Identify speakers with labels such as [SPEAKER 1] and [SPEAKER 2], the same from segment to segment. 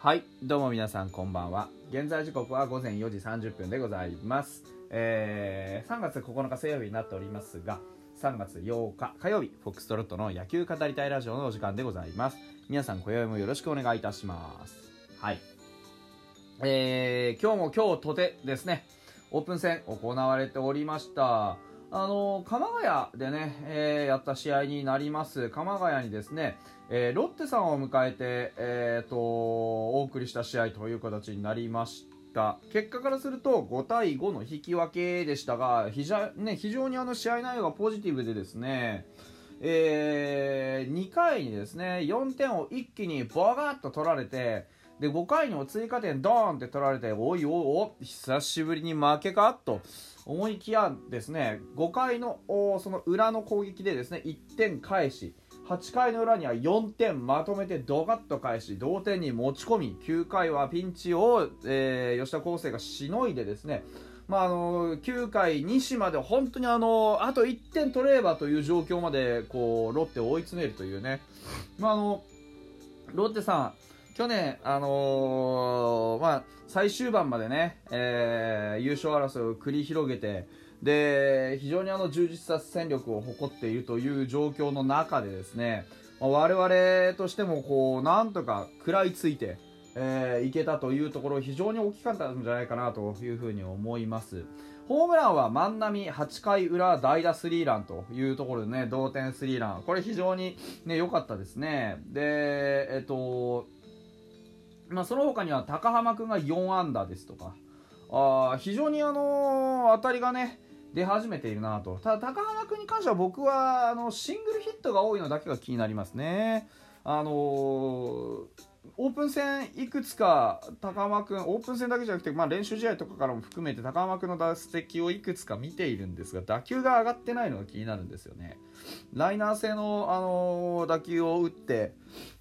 [SPEAKER 1] はいどうも皆さんこんばんは。現在時刻は午前4時30分でございます、えー3月9日水曜日になっておりますが3月8日火曜日フォックストロットの野球語りたいラジオのお時間でございます。皆さん今宵もよろしくお願いいたします。はい。えー今日も今日とてですねオープン戦行われておりました。あの鎌ヶ谷でね、えーやった試合になります。鎌ヶ谷にですね、えーロッテさんを迎えて、えーとお送りした試合という形になりました。結果からすると5対5の引き分けでしたが非常,、ね、非常にあの試合内容がポジティブでですねえー2回にですね4点を一気にバガッと取られてで5回にも追加点ドーンって取られておいおいお久しぶりに負けかと思いきやですね5回のその裏の攻撃でですね1点返し8回の裏には4点まとめてドカッと返し同点に持ち込み9回はピンチを、えー吉田康生がしのいでですねまあ、あの9回、西まで本当にあのあと1点取ればという状況までこうロッテを追い詰めるというね、まあ、あのロッテさん、去年、あのーまあ、最終盤までね、えー優勝争いを繰り広げてで非常にあの充実した戦力を誇っているという状況の中でですね、まあ我々としてもこうなんとか食らいついて、えーいけたというところ非常に大きかったんじゃないかなというふうに思います。ホームランは万波8回裏代打スリーランというところでね同点スリーランこれ非常にね良かったですねでえっとまあその他には高濱君が4安打ですとかあ非常にあの当たりがね出始めているなと。ただ高濱君に関しては僕はあのシングルヒットが多いのだけが気になりますね。あのーオープン戦いくつか高浜君オープン戦だけじゃなくて、まあ、練習試合とかからも含めて高浜君の打席をいくつか見ているんですが打球が上がってないのが気になるんですよね。ライナー性の、あのー打球を打って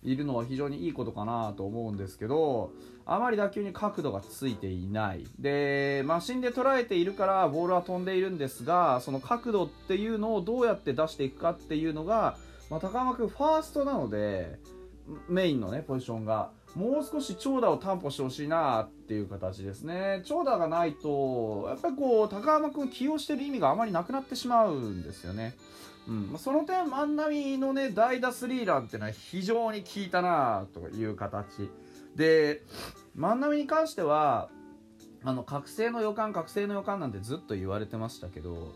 [SPEAKER 1] いるのは非常にいいことかなと思うんですけどあまり打球に角度がついていない。でマシンで捉えているからボールは飛んでいるんですがその角度っていうのをどうやって出していくかっていうのが、まあ、高浜君ファーストなのでメインのねポジションがもう少し長打を担保してほしいなっていう形ですね。長打がないとやっぱりこう高浜君を起用してる意味があまりなくなってしまうんですよね。うん、その点万波のね代打スリーランっていうのは非常に効いたなという形。で万波に関してはあの覚醒の予感覚醒の予感なんてずっと言われてましたけど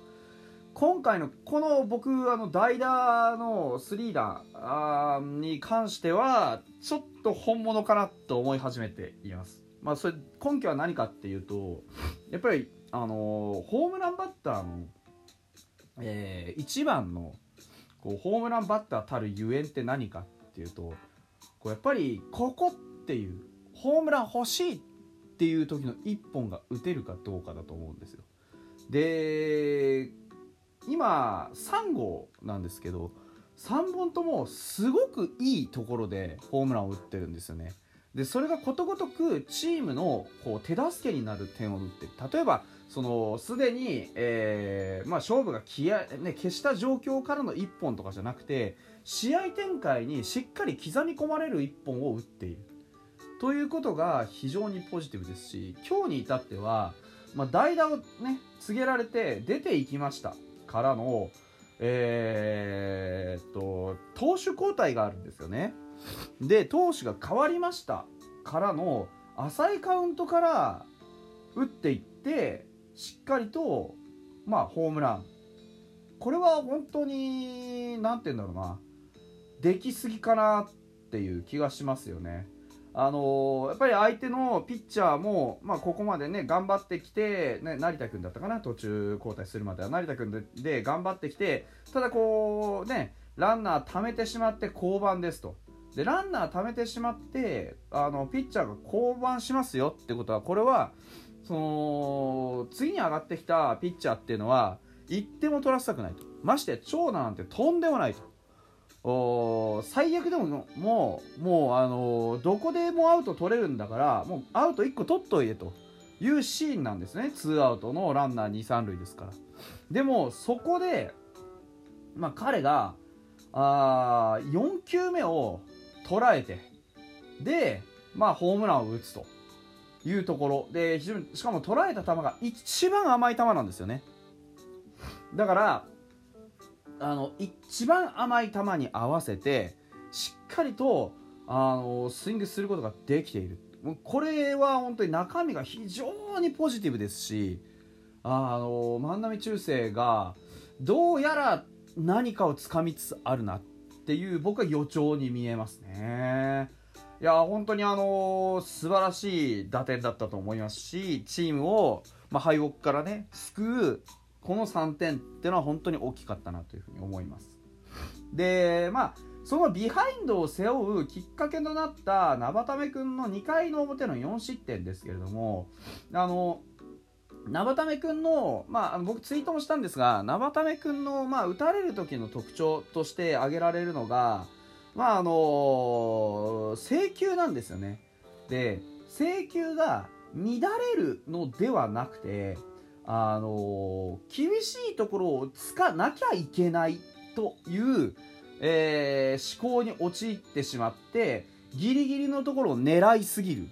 [SPEAKER 1] 今回のこの僕あの代打のスリーランあーに関してはちょっと本物かなと思い始めています。まあ、それ根拠は何かっていうとやっぱり、あのーホームランバッターの、え1番のこうホームランバッターたるゆえんって何かっていうとこうやっぱりここっていうホームラン欲しいっていう時の1本が打てるかどうかだと思うんですよ。で今3号なんですけど3本ともすごくいいところでホームランを打ってるんですよね。でそれがことごとくチームのこう手助けになる点を打って例えばそのすでに、えーまあ、勝負が消え、ね、消した状況からの1本とかじゃなくて試合展開にしっかり刻み込まれる1本を打っている。ということが非常にポジティブですし今日に至っては、まあ、代打をね告げられて出ていきました。からの、えーと投手交代があるんですよね。で投手が変わりましたからの浅いカウントから打っていってしっかりとまあホームランこれは本当に何て言うんだろうなできすぎかなっていう気がしますよね。あのやっぱり相手のピッチャーも、まあ、ここまでね頑張ってきて、ね、成田君だったかな途中交代するまでは。成田君でで頑張ってきてただこうねランナー貯めてしまって降板ですと。でランナー貯めてしまってあのピッチャーが降板しますよってことはこれはその次に上がってきたピッチャーっていうのは1点も取らせたくないと。まして長打なんてとんでもないと。お最悪でももうもうあのーどこでもアウト取れるんだからもうアウト1個取っといてというシーンなんですね。ツーアウトのランナー2、3塁ですから。でもそこで、まあ、彼があ4球目を捉えてでまあ、ホームランを打つというところ。で非常にしかも捉えた球が一番甘い球なんですよね。だからあの一番甘い球に合わせてしっかりとあのスイングすることができているこれは本当に中身が非常にポジティブですしあの万波中正がどうやら何かをつかみつつあるなっていう僕は予兆に見えますね。いや本当にあの素晴らしい打点だったと思いますしチームを、まあ、敗北からね救うこの3点っていうのは本当に大きかったなというふうに思います。でまあそのビハインドを背負うきっかけとなった生田目君の2回の表の4失点ですけれどもあの生田目君の、まあ、僕ツイートもしたんですが生田目君の、まあ、打たれる時の特徴として挙げられるのが、まああの制球なんですよね。で制球が乱れるのではなくてあの厳しいところをつかなきゃいけないという、えー、思考に陥ってしまってギリギリのところを狙いすぎる。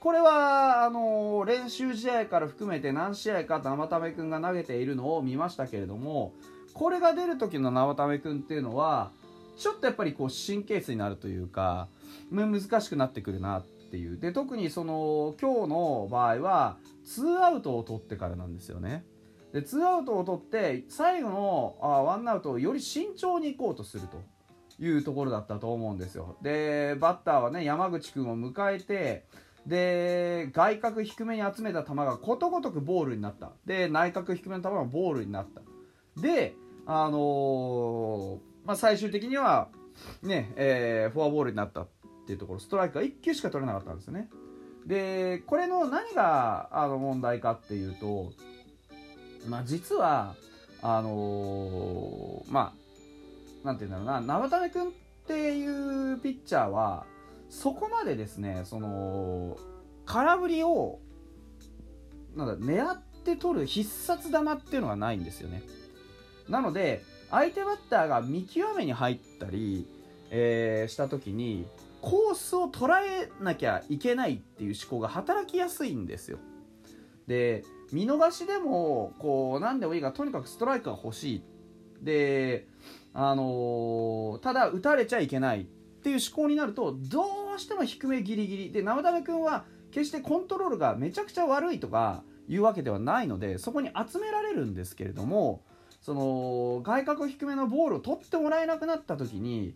[SPEAKER 1] これはあの練習試合から含めて何試合か生田目君が投げているのを見ましたけれどもこれが出る時の生田目君っていうのはちょっとやっぱりこう神経質になるというか難しくなってくるなっていう。で特にその今日の場合は2アウトを取ってからなんですよね。で2アウトを取って最後のあ1アウトをより慎重にいこうとすると。いうところだったと思うんですよ。でバッターはね山口君を迎えてで外角低めに集めた球がことごとくボールになった。で内角低めの球がボールになった。であのー、まあ、最終的にはね、えー、フォアボールになった。っていうところストライクが1球しか取れなかったんですよね。でこれの何があの問題かっていうと、まあ、実はあのー、まあなんて言うんだろうな生田目君っていうピッチャーはそこまでですねその空振りをなんだ狙って取る必殺玉っていうのがないんですよね。なので相手バッターが見極めに入ったり、えー、した時にコースを捉えなきゃいけないっていう思考が働きやすいんですよ。で見逃しでもこう何でもいいがとにかくストライクが欲しい。であのー、ただ打たれちゃいけないっていう思考になるとどうしても低めギリギリ。で生田目君は決してコントロールがめちゃくちゃ悪いとかいうわけではないのでそこに集められるんですけれどもその外角低めのボールを取ってもらえなくなった時に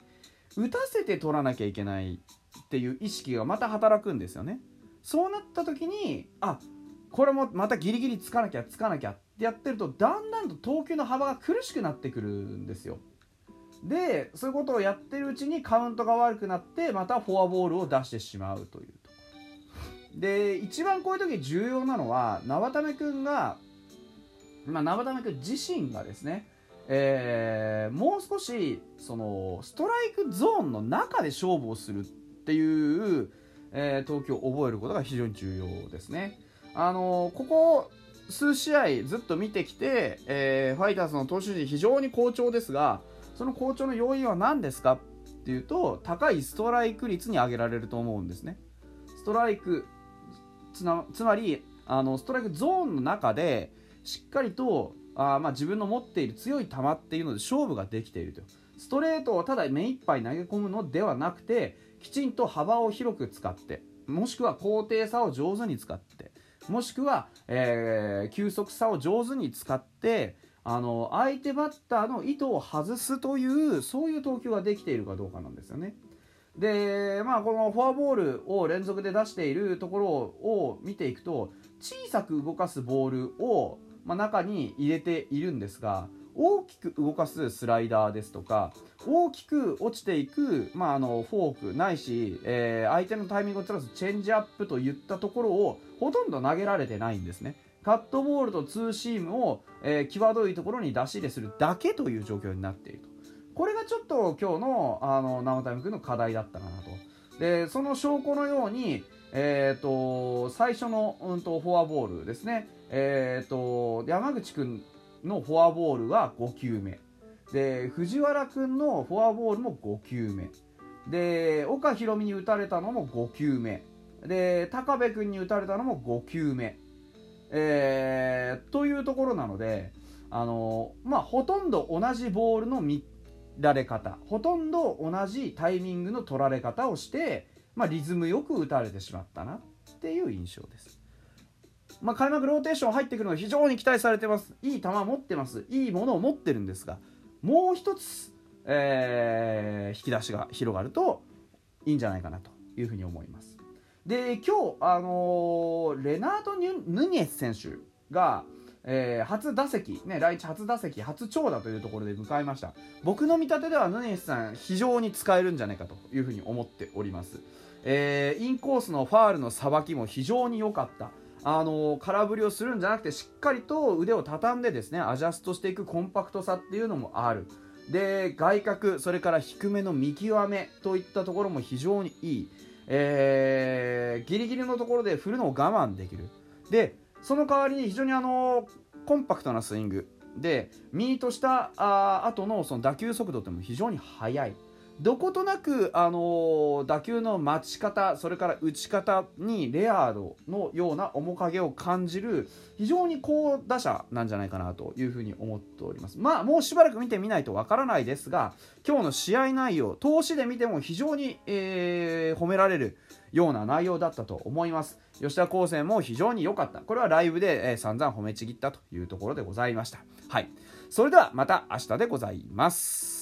[SPEAKER 1] 打たせて取らなきゃいけないっていう意識がまた働くんですよね。そうなった時にあこれもまたギリギリつかなきゃつかなきゃってやってるとだんだんと投球の幅が苦しくなってくるんですよ。でそういうことをやってるうちにカウントが悪くなってまたフォアボールを出してしまうというところで一番こういう時重要なのは生田目君が、まあ、生田目君自身がですねえー、もう少しそのストライクゾーンの中で勝負をするっていう、えー、投球を覚えることが非常に重要ですね。あの、ここ数試合ずっと見てきて、えー、ファイターズの投手陣非常に好調ですが、その好調の要因は何ですかっていうと高いストライク率に挙げられると思うんですねストライクつまりあのストライクゾーンの中でしっかりとあまあ自分の持っている強い球っていうので勝負ができているとストレートをただ目いっぱい投げ込むのではなくてきちんと幅を広く使ってもしくは高低差を上手に使ってもしくは、えー、球速差を上手に使ってあの相手バッターの意図を外すというそういう投球ができているかどうかなんですよね。でまあこのフォアボールを連続で出しているところを見ていくと小さく動かすボールを、まあ、中に入れているんですが大きく動かすスライダーですとか大きく落ちていく、まあ、あのフォークないし、えー、相手のタイミングをずらすチェンジアップといったところをほとんど投げられてないんですね。カットボールとツーシームを、えー、際どいところに出し入れするだけという状況になっていると。これがちょっと今日のあの生田君の課題だったかなと。で、その証拠のように、えーと、最初の、うんと、フォアボールですね、えーと、山口君のフォアボールは5球目。で藤原君のフォアボールも5球目。で岡大海に打たれたのも5球目。で高部君に打たれたのも5球目、えー、というところなので、あのまあ、ほとんど同じボールの見られ方。ほとんど同じタイミングの取られ方をして、まあ、リズムよく打たれてしまったなっていう印象です。まあ、開幕ローテーション入ってくるのが非常に期待されてます。いい球持ってます。いいものを持ってるんですがもう一つ、えー、引き出しが広がるといいんじゃないかなというふうに思います。で今日、あのー、レナード・ヌニエス選手が、えー、初打席、ね、来日初打席初長打というところで迎えました。僕の見立てではヌニエスさん非常に使えるんじゃないかというふうに思っております、えー、インコースのファールのさばきも非常に良かった。あの空振りをするんじゃなくてしっかりと腕を畳んでですねアジャストしていくコンパクトさっていうのもある。で外角それから低めの見極めといったところも非常にいい、えー、ギリギリのところで振るのを我慢できる。でその代わりに非常にあのコンパクトなスイング。でミートしたあ後のその打球速度っても非常に速い。どことなく、あのー、打球の待ち方それから打ち方にレアードのような面影を感じる非常に好打者なんじゃないかなというふうに思っております。まあもうしばらく見てみないとわからないですが今日の試合内容投資で見ても非常に、えー、褒められるような内容だったと思います。吉田康生も非常に良かった。これはライブで、えー、散々褒めちぎったというところでございました。はい。それではまた明日でございます。